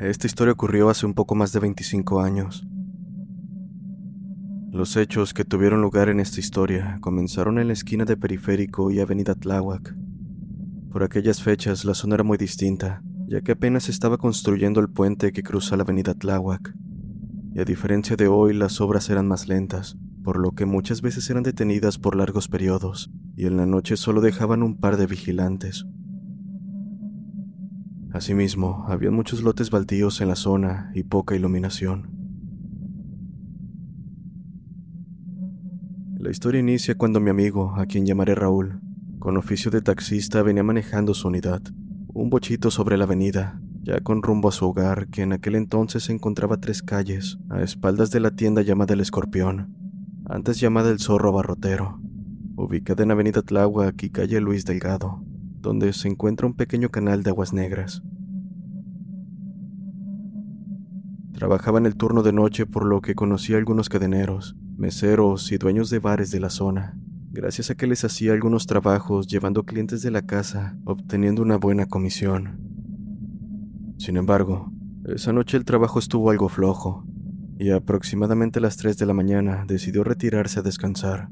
Esta historia ocurrió hace un poco más de 25 años. Los hechos que tuvieron lugar en esta historia comenzaron en la esquina de Periférico y Avenida Tláhuac. Por aquellas fechas la zona era muy distinta, ya que apenas estaba construyendo el puente que cruza la Avenida Tláhuac. Y a diferencia de hoy, las obras eran más lentas, por lo que muchas veces eran detenidas por largos periodos, y en la noche solo dejaban un par de vigilantes. Asimismo, había muchos lotes baldíos en la zona y poca iluminación. La historia inicia cuando mi amigo, a quien llamaré Raúl, con oficio de taxista venía manejando su unidad, un bochito sobre la avenida, ya con rumbo a su hogar, que en aquel entonces se encontraba tres calles, a espaldas de la tienda llamada El Escorpión, antes llamada El Zorro Barrotero, ubicada en Avenida Tláhuac y calle Luis Delgado, donde se encuentra un pequeño canal de aguas negras. Trabajaba en el turno de noche por lo que conocía a algunos cadeneros, meseros y dueños de bares de la zona, gracias a que les hacía algunos trabajos llevando clientes de la casa, obteniendo una buena comisión. Sin embargo, esa noche el trabajo estuvo algo flojo, y aproximadamente a las 3 de la mañana decidió retirarse a descansar.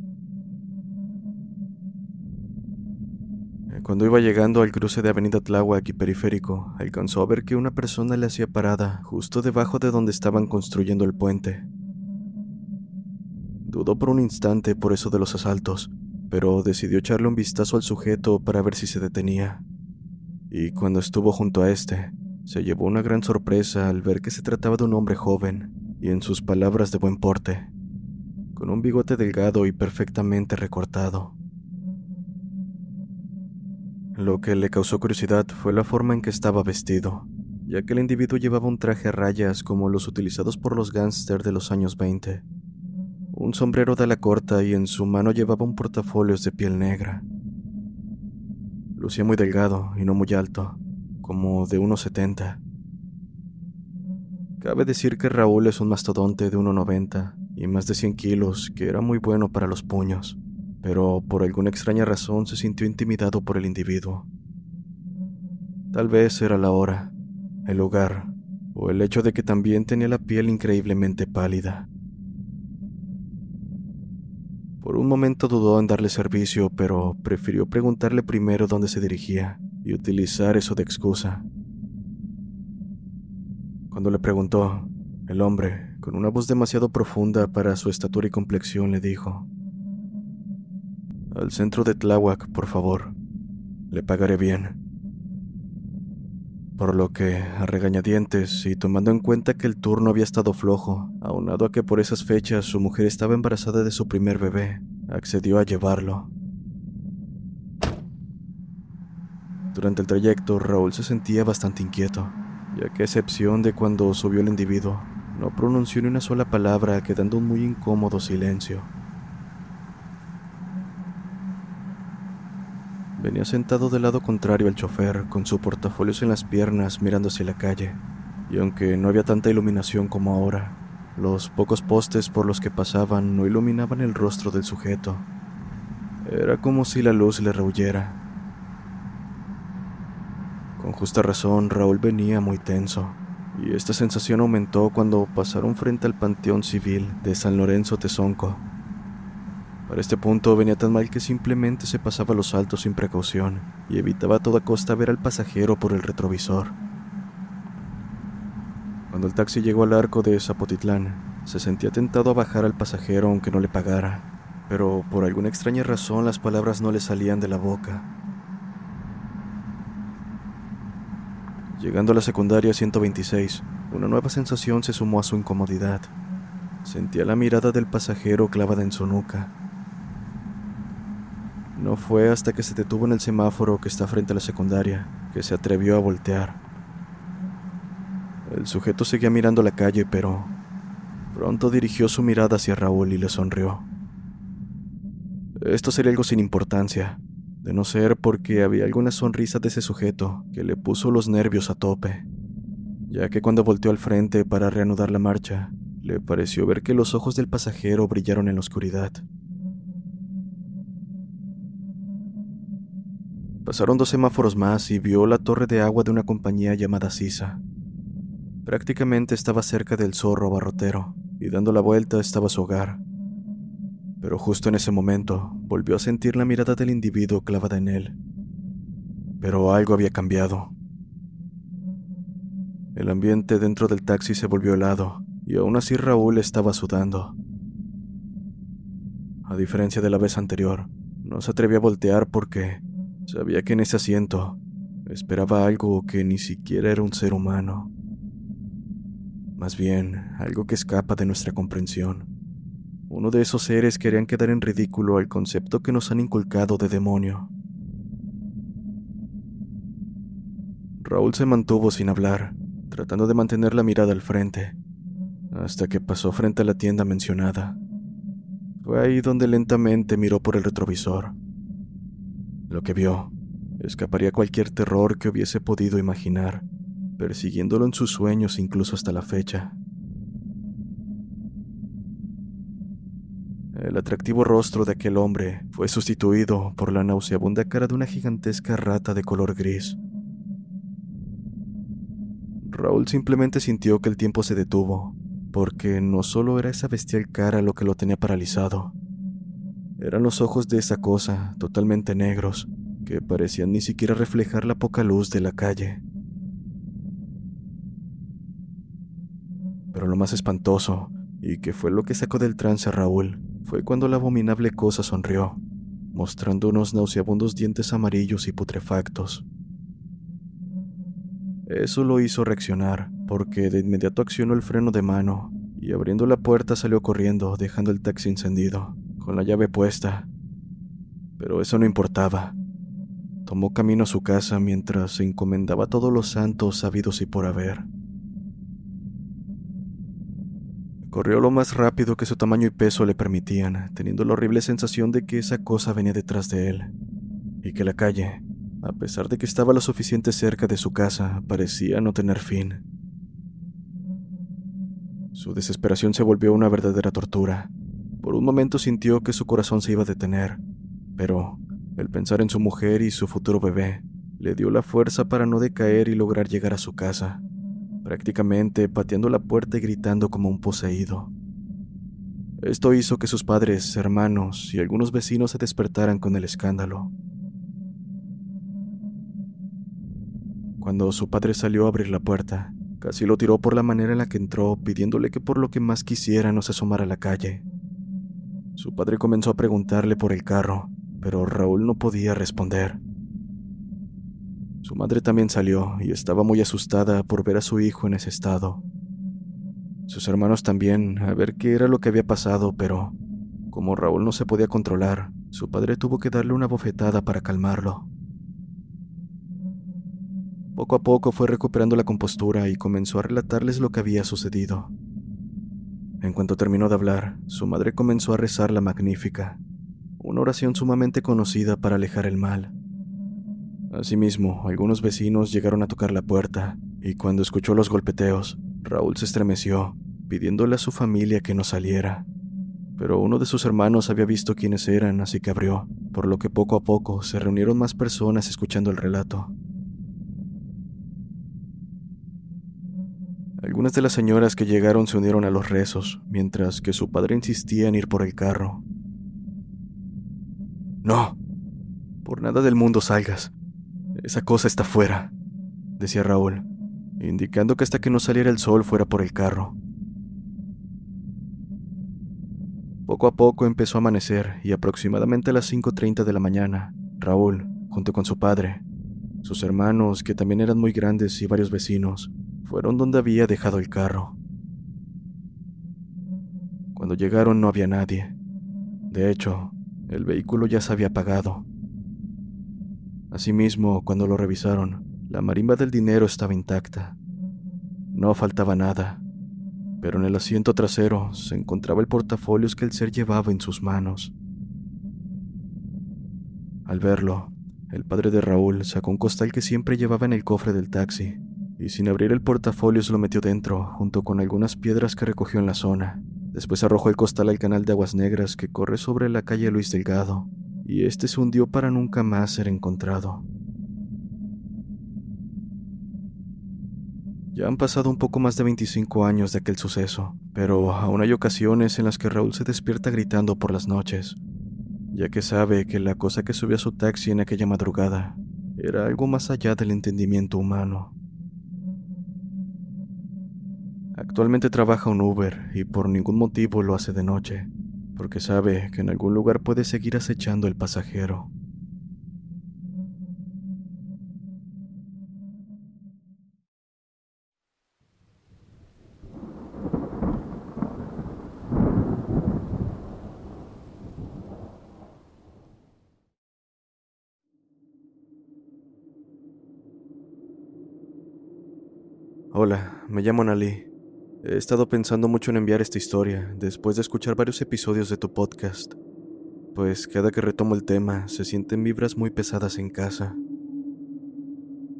Cuando iba llegando al cruce de Avenida Tláhuac y Periférico, alcanzó a ver que una persona le hacía parada justo debajo de donde estaban construyendo el puente. Dudó por un instante por eso de los asaltos, pero decidió echarle un vistazo al sujeto para ver si se detenía. Y cuando estuvo junto a este, se llevó una gran sorpresa al ver que se trataba de un hombre joven y en sus palabras de buen porte, con un bigote delgado y perfectamente recortado. Lo que le causó curiosidad fue la forma en que estaba vestido, ya que el individuo llevaba un traje a rayas como los utilizados por los gángsters de los años 20, un sombrero de ala corta y en su mano llevaba un portafolios de piel negra. Lucía muy delgado y no muy alto, como de 1,70. Cabe decir que Raúl es un mastodonte de 1,90 y más de 100 kilos, que era muy bueno para los puños pero por alguna extraña razón se sintió intimidado por el individuo. Tal vez era la hora, el lugar, o el hecho de que también tenía la piel increíblemente pálida. Por un momento dudó en darle servicio, pero prefirió preguntarle primero dónde se dirigía y utilizar eso de excusa. Cuando le preguntó, el hombre, con una voz demasiado profunda para su estatura y complexión, le dijo, al centro de Tláhuac, por favor. Le pagaré bien. Por lo que, a regañadientes y tomando en cuenta que el turno había estado flojo, aunado a que por esas fechas su mujer estaba embarazada de su primer bebé, accedió a llevarlo. Durante el trayecto, Raúl se sentía bastante inquieto, ya que a excepción de cuando subió el individuo, no pronunció ni una sola palabra, quedando un muy incómodo silencio. Venía sentado del lado contrario al chofer, con su portafolios en las piernas mirando hacia la calle, y aunque no había tanta iluminación como ahora, los pocos postes por los que pasaban no iluminaban el rostro del sujeto. Era como si la luz le rehuyera. Con justa razón, Raúl venía muy tenso, y esta sensación aumentó cuando pasaron frente al Panteón Civil de San Lorenzo Tezonco. Para este punto venía tan mal que simplemente se pasaba los saltos sin precaución y evitaba a toda costa ver al pasajero por el retrovisor. Cuando el taxi llegó al arco de Zapotitlán, se sentía tentado a bajar al pasajero aunque no le pagara, pero por alguna extraña razón las palabras no le salían de la boca. Llegando a la secundaria 126, una nueva sensación se sumó a su incomodidad. Sentía la mirada del pasajero clavada en su nuca. No fue hasta que se detuvo en el semáforo que está frente a la secundaria que se atrevió a voltear. El sujeto seguía mirando la calle, pero pronto dirigió su mirada hacia Raúl y le sonrió. Esto sería algo sin importancia, de no ser porque había alguna sonrisa de ese sujeto que le puso los nervios a tope, ya que cuando volteó al frente para reanudar la marcha, le pareció ver que los ojos del pasajero brillaron en la oscuridad. Pasaron dos semáforos más y vio la torre de agua de una compañía llamada Sisa. Prácticamente estaba cerca del zorro barrotero, y dando la vuelta estaba su hogar. Pero justo en ese momento volvió a sentir la mirada del individuo clavada en él. Pero algo había cambiado. El ambiente dentro del taxi se volvió helado, y aún así Raúl estaba sudando. A diferencia de la vez anterior, no se atrevía a voltear porque Sabía que en ese asiento esperaba algo que ni siquiera era un ser humano. Más bien, algo que escapa de nuestra comprensión. Uno de esos seres que harían quedar en ridículo al concepto que nos han inculcado de demonio. Raúl se mantuvo sin hablar, tratando de mantener la mirada al frente, hasta que pasó frente a la tienda mencionada. Fue ahí donde lentamente miró por el retrovisor. Lo que vio escaparía cualquier terror que hubiese podido imaginar, persiguiéndolo en sus sueños incluso hasta la fecha. El atractivo rostro de aquel hombre fue sustituido por la nauseabunda cara de una gigantesca rata de color gris. Raúl simplemente sintió que el tiempo se detuvo, porque no solo era esa bestial cara lo que lo tenía paralizado, eran los ojos de esa cosa, totalmente negros, que parecían ni siquiera reflejar la poca luz de la calle. Pero lo más espantoso, y que fue lo que sacó del trance a Raúl, fue cuando la abominable cosa sonrió, mostrando unos nauseabundos dientes amarillos y putrefactos. Eso lo hizo reaccionar, porque de inmediato accionó el freno de mano y abriendo la puerta salió corriendo, dejando el taxi encendido con la llave puesta. Pero eso no importaba. Tomó camino a su casa mientras se encomendaba a todos los santos sabidos y por haber. Corrió lo más rápido que su tamaño y peso le permitían, teniendo la horrible sensación de que esa cosa venía detrás de él, y que la calle, a pesar de que estaba lo suficiente cerca de su casa, parecía no tener fin. Su desesperación se volvió una verdadera tortura. Un momento sintió que su corazón se iba a detener, pero el pensar en su mujer y su futuro bebé le dio la fuerza para no decaer y lograr llegar a su casa, prácticamente pateando la puerta y gritando como un poseído. Esto hizo que sus padres, hermanos y algunos vecinos se despertaran con el escándalo. Cuando su padre salió a abrir la puerta, casi lo tiró por la manera en la que entró, pidiéndole que por lo que más quisiera no se asomara a la calle. Su padre comenzó a preguntarle por el carro, pero Raúl no podía responder. Su madre también salió y estaba muy asustada por ver a su hijo en ese estado. Sus hermanos también, a ver qué era lo que había pasado, pero como Raúl no se podía controlar, su padre tuvo que darle una bofetada para calmarlo. Poco a poco fue recuperando la compostura y comenzó a relatarles lo que había sucedido. En cuanto terminó de hablar, su madre comenzó a rezar la magnífica, una oración sumamente conocida para alejar el mal. Asimismo, algunos vecinos llegaron a tocar la puerta, y cuando escuchó los golpeteos, Raúl se estremeció, pidiéndole a su familia que no saliera. Pero uno de sus hermanos había visto quiénes eran, así que abrió, por lo que poco a poco se reunieron más personas escuchando el relato. Algunas de las señoras que llegaron se unieron a los rezos, mientras que su padre insistía en ir por el carro. No, por nada del mundo salgas. Esa cosa está fuera, decía Raúl, indicando que hasta que no saliera el sol fuera por el carro. Poco a poco empezó a amanecer y aproximadamente a las 5.30 de la mañana, Raúl, junto con su padre, Sus hermanos, que también eran muy grandes, y varios vecinos, fueron donde había dejado el carro. Cuando llegaron no había nadie. De hecho, el vehículo ya se había apagado. Asimismo, cuando lo revisaron, la marimba del dinero estaba intacta. No faltaba nada, pero en el asiento trasero se encontraba el portafolios que el ser llevaba en sus manos. Al verlo, el padre de Raúl sacó un costal que siempre llevaba en el cofre del taxi y sin abrir el portafolio se lo metió dentro, junto con algunas piedras que recogió en la zona. Después arrojó el costal al canal de aguas negras que corre sobre la calle Luis Delgado, y este se hundió para nunca más ser encontrado. Ya han pasado un poco más de 25 años de aquel suceso, pero aún hay ocasiones en las que Raúl se despierta gritando por las noches, ya que sabe que la cosa que subió a su taxi en aquella madrugada era algo más allá del entendimiento humano. Actualmente trabaja un Uber y por ningún motivo lo hace de noche, porque sabe que en algún lugar puede seguir acechando el pasajero. Hola, me llamo Nali. He estado pensando mucho en enviar esta historia después de escuchar varios episodios de tu podcast, pues cada que retomo el tema se sienten vibras muy pesadas en casa.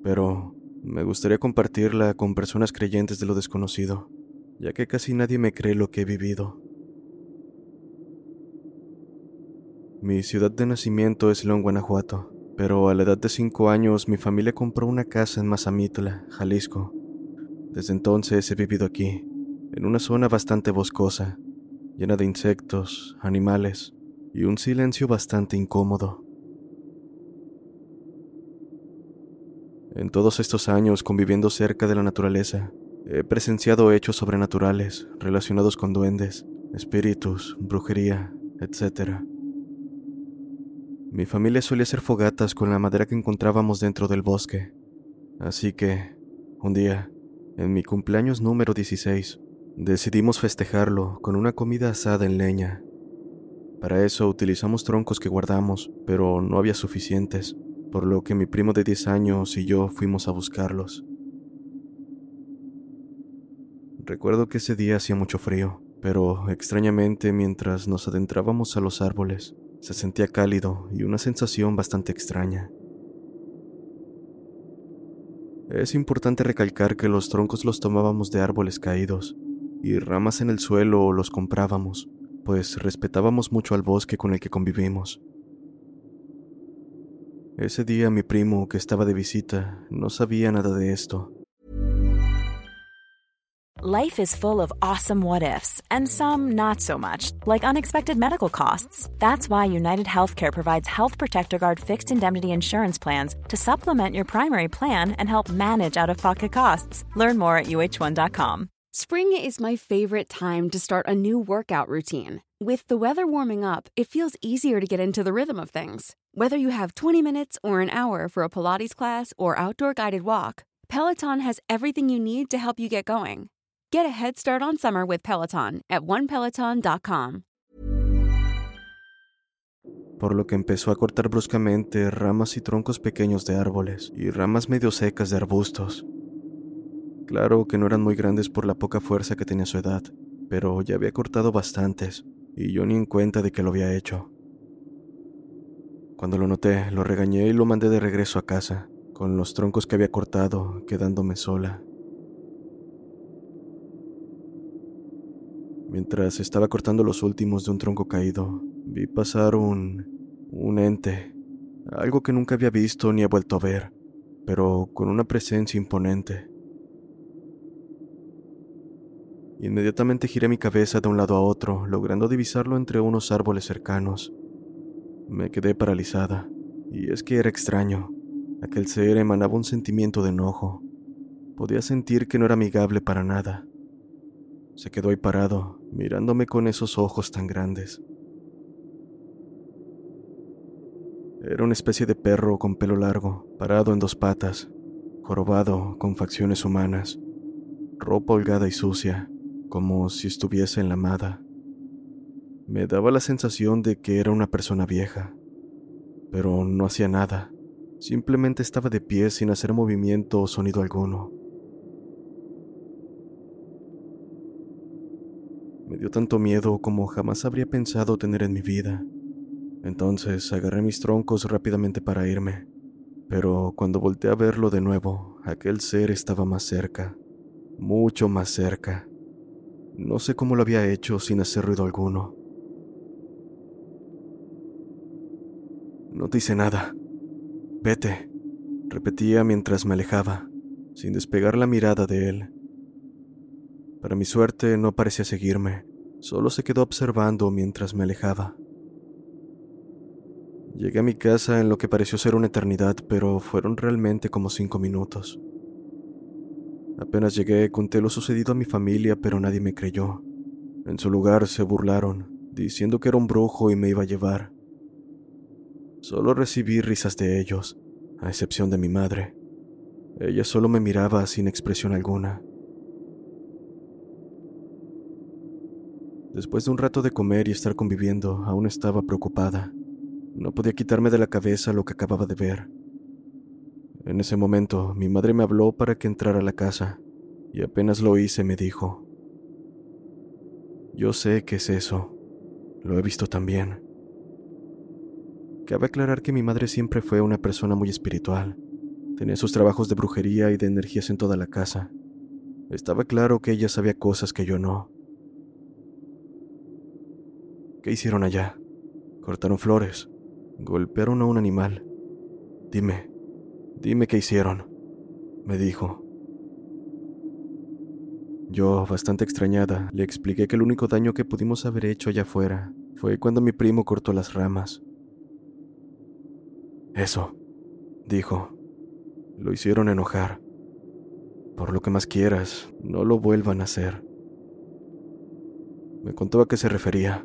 Pero me gustaría compartirla con personas creyentes de lo desconocido, ya que casi nadie me cree lo que he vivido. Mi ciudad de nacimiento es León, Guanajuato, pero a la edad de 5 años mi familia compró una casa en Mazamitla, Jalisco. Desde entonces he vivido aquí, en una zona bastante boscosa, llena de insectos, animales y un silencio bastante incómodo. En todos estos años conviviendo cerca de la naturaleza, he presenciado hechos sobrenaturales relacionados con duendes, espíritus, brujería, etc. Mi familia solía hacer fogatas con la madera que encontrábamos dentro del bosque, así que, un día, en mi cumpleaños número 16, Decidimos festejarlo con una comida asada en leña. Para eso utilizamos troncos que guardamos, pero no había suficientes, por lo que mi primo de 10 años y yo fuimos a buscarlos. Recuerdo que ese día hacía mucho frío, pero extrañamente mientras nos adentrábamos a los árboles, se sentía cálido y una sensación bastante extraña. Es importante recalcar que los troncos los tomábamos de árboles caídos, y ramas en el suelo los comprábamos, pues respetábamos mucho al bosque con el que convivimos. Ese día mi primo, que estaba de visita, no sabía nada de esto. Life is full of awesome what ifs, and some not so much, like unexpected medical costs. That's why United Healthcare provides Health Protector Guard fixed indemnity insurance plans to supplement your primary plan and help manage out of pocket costs. Learn more at uh1.com. Spring is my favorite time to start a new workout routine. With the weather warming up, it feels easier to get into the rhythm of things. Whether you have 20 minutes or an hour for a Pilates class or outdoor guided walk, Peloton has everything you need to help you get going. Get a head start on summer with Peloton at onepeloton.com. Por lo que empezó a cortar bruscamente ramas y troncos pequeños de árboles y ramas medio secas de arbustos. Claro que no eran muy grandes por la poca fuerza que tenía su edad, pero ya había cortado bastantes, y yo ni en cuenta de que lo había hecho. Cuando lo noté, lo regañé y lo mandé de regreso a casa, con los troncos que había cortado, quedándome sola. Mientras estaba cortando los últimos de un tronco caído, vi pasar un... un ente, algo que nunca había visto ni he vuelto a ver, pero con una presencia imponente. Inmediatamente giré mi cabeza de un lado a otro, logrando divisarlo entre unos árboles cercanos. Me quedé paralizada, y es que era extraño. Aquel ser emanaba un sentimiento de enojo. Podía sentir que no era amigable para nada. Se quedó ahí parado, mirándome con esos ojos tan grandes. Era una especie de perro con pelo largo, parado en dos patas, jorobado, con facciones humanas, ropa holgada y sucia, como si estuviese enlamada. Me daba la sensación de que era una persona vieja, pero no hacía nada, simplemente estaba de pie sin hacer movimiento o sonido alguno. Me dio tanto miedo como jamás habría pensado tener en mi vida. Entonces agarré mis troncos rápidamente para irme, pero cuando volteé a verlo de nuevo, aquel ser estaba más cerca, mucho más cerca. No sé cómo lo había hecho sin hacer ruido alguno. No te hice nada. Vete, repetía mientras me alejaba, sin despegar la mirada de él. Para mi suerte no parecía seguirme, solo se quedó observando mientras me alejaba. Llegué a mi casa en lo que pareció ser una eternidad, pero fueron realmente como cinco minutos. Apenas llegué, conté lo sucedido a mi familia, pero nadie me creyó. En su lugar se burlaron, diciendo que era un brujo y me iba a llevar. Solo recibí risas de ellos, a excepción de mi madre. Ella solo me miraba sin expresión alguna. Después de un rato de comer y estar conviviendo, aún estaba preocupada. No podía quitarme de la cabeza lo que acababa de ver. En ese momento, mi madre me habló para que entrara a la casa, y apenas lo hice me dijo, Yo sé qué es eso, lo he visto también. Cabe aclarar que mi madre siempre fue una persona muy espiritual. Tenía sus trabajos de brujería y de energías en toda la casa. Estaba claro que ella sabía cosas que yo no. ¿Qué hicieron allá? Cortaron flores. Golpearon a un animal. Dime, dime qué hicieron, me dijo. Yo, bastante extrañada, le expliqué que el único daño que pudimos haber hecho allá afuera fue cuando mi primo cortó las ramas. Eso, dijo. Lo hicieron enojar. Por lo que más quieras, no lo vuelvan a hacer. Me contó a qué se refería,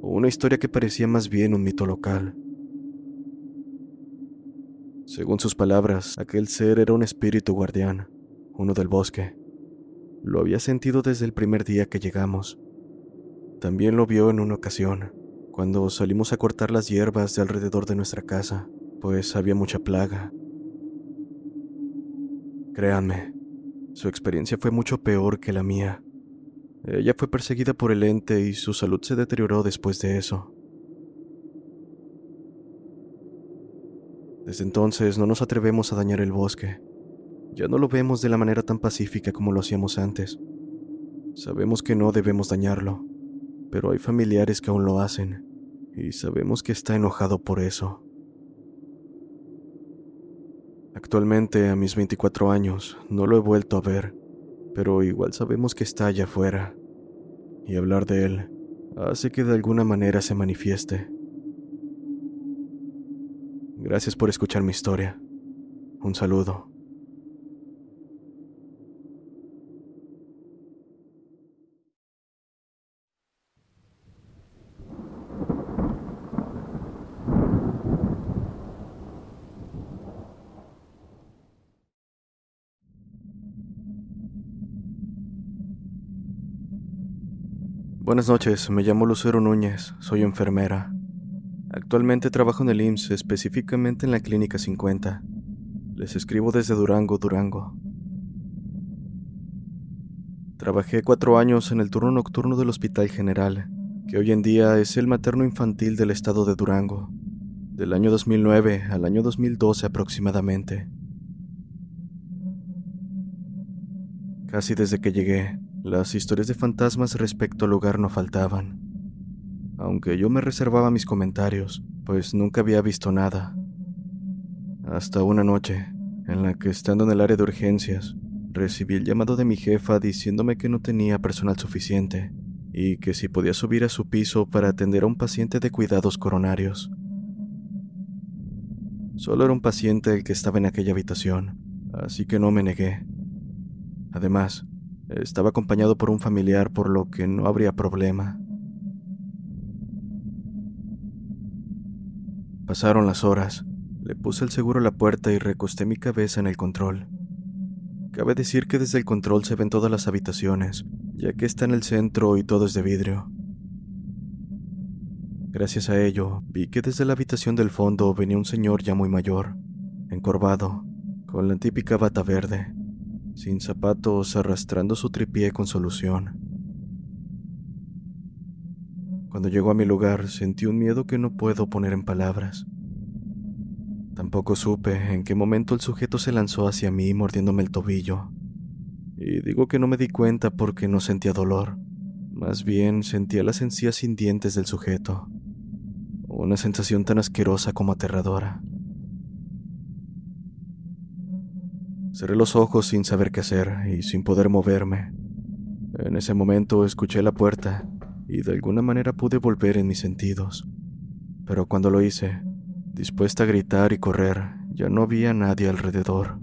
una historia que parecía más bien un mito local. Según sus palabras, aquel ser era un espíritu guardián, uno del bosque. Lo había sentido desde el primer día que llegamos. También lo vio en una ocasión, cuando salimos a cortar las hierbas de alrededor de nuestra casa, pues había mucha plaga. Créanme, su experiencia fue mucho peor que la mía. Ella fue perseguida por el ente y su salud se deterioró después de eso. Desde entonces no nos atrevemos a dañar el bosque. Ya no lo vemos de la manera tan pacífica como lo hacíamos antes. Sabemos que no debemos dañarlo, pero hay familiares que aún lo hacen, y sabemos que está enojado por eso. Actualmente, a mis 24 años, no lo he vuelto a ver, pero igual sabemos que está allá afuera, y hablar de él hace que de alguna manera se manifieste. Gracias por escuchar mi historia. Un saludo. Buenas noches, me llamo Lucero Núñez, soy enfermera. Actualmente trabajo en el IMSS, específicamente en la Clínica 50. Les escribo desde Durango, Durango. Trabajé cuatro años en el turno nocturno del Hospital General, que hoy en día es el materno infantil del estado de Durango, del año 2009 al año 2012 aproximadamente. Casi desde que llegué, las historias de fantasmas respecto al lugar no faltaban aunque yo me reservaba mis comentarios, pues nunca había visto nada. Hasta una noche, en la que estando en el área de urgencias, recibí el llamado de mi jefa diciéndome que no tenía personal suficiente y que si podía subir a su piso para atender a un paciente de cuidados coronarios. Solo era un paciente el que estaba en aquella habitación, así que no me negué. Además, estaba acompañado por un familiar por lo que no habría problema. Pasaron las horas. Le puse el seguro a la puerta y recosté mi cabeza en el control. Cabe decir que desde el control se ven todas las habitaciones, ya que está en el centro y todo es de vidrio. Gracias a ello, vi que desde la habitación del fondo venía un señor ya muy mayor, encorvado, con la típica bata verde, sin zapatos, arrastrando su tripié con solución. Cuando llegó a mi lugar sentí un miedo que no puedo poner en palabras. Tampoco supe en qué momento el sujeto se lanzó hacia mí mordiéndome el tobillo. Y digo que no me di cuenta porque no sentía dolor. Más bien sentía las encías sin dientes del sujeto. Una sensación tan asquerosa como aterradora. Cerré los ojos sin saber qué hacer y sin poder moverme. En ese momento escuché la puerta y de alguna manera pude volver en mis sentidos. Pero cuando lo hice, dispuesta a gritar y correr, ya no había nadie alrededor.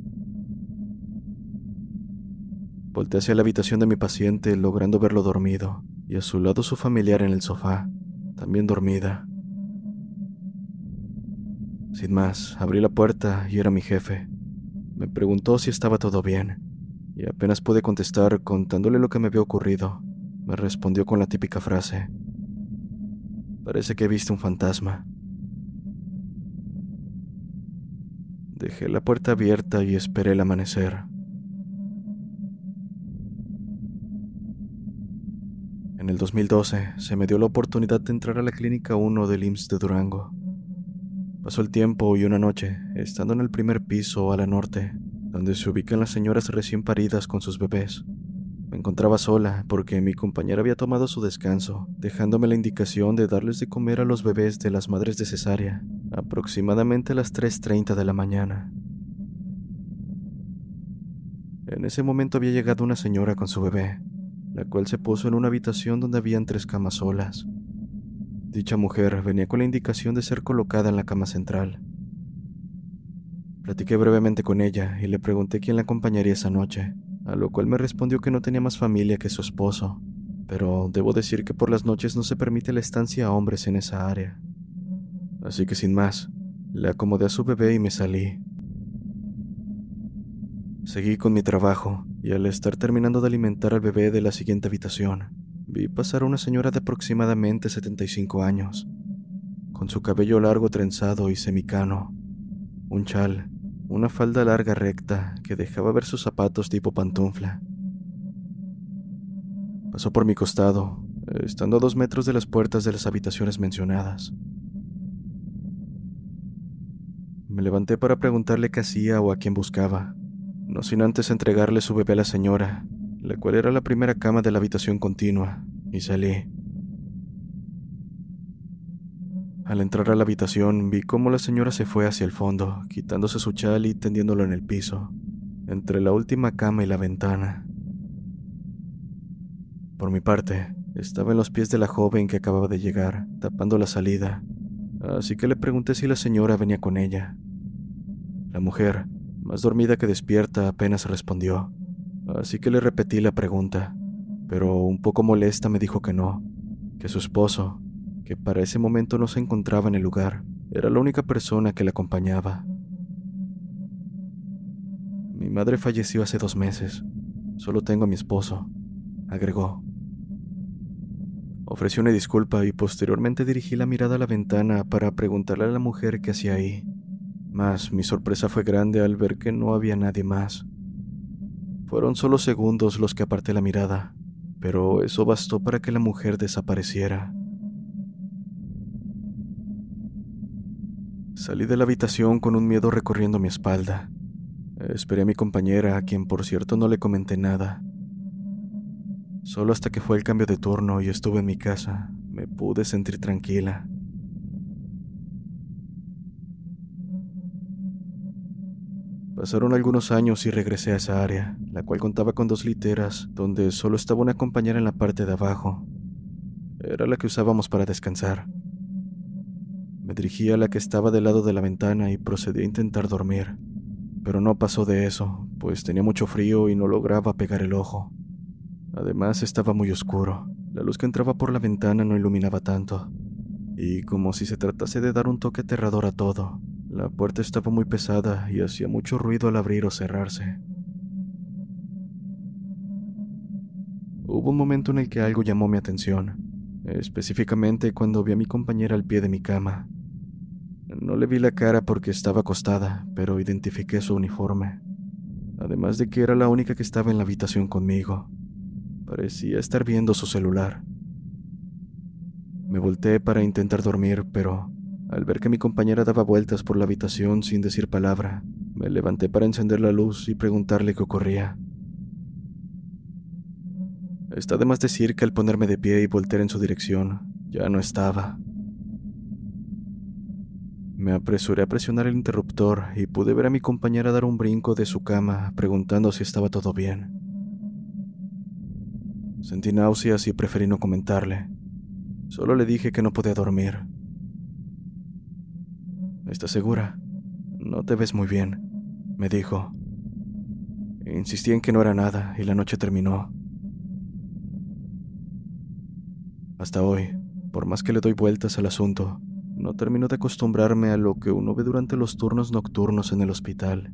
Volté hacia la habitación de mi paciente, logrando verlo dormido, y a su lado su familiar en el sofá, también dormida. Sin más, abrí la puerta y era mi jefe. Me preguntó si estaba todo bien, y apenas pude contestar contándole lo que me había ocurrido. Me respondió con la típica frase. Parece que he visto un fantasma. Dejé la puerta abierta y esperé el amanecer. En el 2012 se me dio la oportunidad de entrar a la Clínica 1 del IMSS de Durango. Pasó el tiempo y una noche, estando en el primer piso a la norte, donde se ubican las señoras recién paridas con sus bebés, encontraba sola porque mi compañera había tomado su descanso, dejándome la indicación de darles de comer a los bebés de las madres de cesárea, aproximadamente a las 3.30 de la mañana. En ese momento había llegado una señora con su bebé, la cual se puso en una habitación donde habían tres camas solas. Dicha mujer venía con la indicación de ser colocada en la cama central. Platiqué brevemente con ella y le pregunté quién la acompañaría esa noche a lo cual me respondió que no tenía más familia que su esposo, pero debo decir que por las noches no se permite la estancia a hombres en esa área. Así que sin más, le acomodé a su bebé y me salí. Seguí con mi trabajo y al estar terminando de alimentar al bebé de la siguiente habitación, vi pasar a una señora de aproximadamente 75 años, con su cabello largo trenzado y semicano, un chal una falda larga recta que dejaba ver sus zapatos tipo pantufla. Pasó por mi costado, estando a dos metros de las puertas de las habitaciones mencionadas. Me levanté para preguntarle qué hacía o a quién buscaba, no sin antes entregarle su bebé a la señora, la cual era la primera cama de la habitación continua, y salí. Al entrar a la habitación vi cómo la señora se fue hacia el fondo, quitándose su chal y tendiéndolo en el piso, entre la última cama y la ventana. Por mi parte, estaba en los pies de la joven que acababa de llegar, tapando la salida, así que le pregunté si la señora venía con ella. La mujer, más dormida que despierta, apenas respondió, así que le repetí la pregunta, pero un poco molesta me dijo que no, que su esposo, que para ese momento no se encontraba en el lugar. Era la única persona que la acompañaba. Mi madre falleció hace dos meses. Solo tengo a mi esposo, agregó. Ofrecí una disculpa y posteriormente dirigí la mirada a la ventana para preguntarle a la mujer qué hacía ahí. Mas mi sorpresa fue grande al ver que no había nadie más. Fueron solo segundos los que aparté la mirada, pero eso bastó para que la mujer desapareciera. Salí de la habitación con un miedo recorriendo mi espalda. Esperé a mi compañera, a quien por cierto no le comenté nada. Solo hasta que fue el cambio de turno y estuve en mi casa, me pude sentir tranquila. Pasaron algunos años y regresé a esa área, la cual contaba con dos literas, donde solo estaba una compañera en la parte de abajo. Era la que usábamos para descansar. Me dirigí a la que estaba del lado de la ventana y procedí a intentar dormir, pero no pasó de eso, pues tenía mucho frío y no lograba pegar el ojo. Además estaba muy oscuro, la luz que entraba por la ventana no iluminaba tanto. y como si se tratase de dar un toque aterrador a todo, la puerta estaba muy pesada y hacía mucho ruido al abrir o cerrarse. Hubo un momento en el que algo llamó mi atención, específicamente cuando vi a mi compañera al pie de mi cama. No le vi la cara porque estaba acostada, pero identifiqué su uniforme, además de que era la única que estaba en la habitación conmigo. Parecía estar viendo su celular. Me volteé para intentar dormir, pero al ver que mi compañera daba vueltas por la habitación sin decir palabra, me levanté para encender la luz y preguntarle qué ocurría. Está de más decir que al ponerme de pie y voltear en su dirección, ya no estaba. Me apresuré a presionar el interruptor y pude ver a mi compañera dar un brinco de su cama preguntando si estaba todo bien. Sentí náuseas y preferí no comentarle. Solo le dije que no podía dormir. ¿Estás segura? No te ves muy bien, me dijo. Insistí en que no era nada y la noche terminó. Hasta hoy, por más que le doy vueltas al asunto, no termino de acostumbrarme a lo que uno ve durante los turnos nocturnos en el hospital.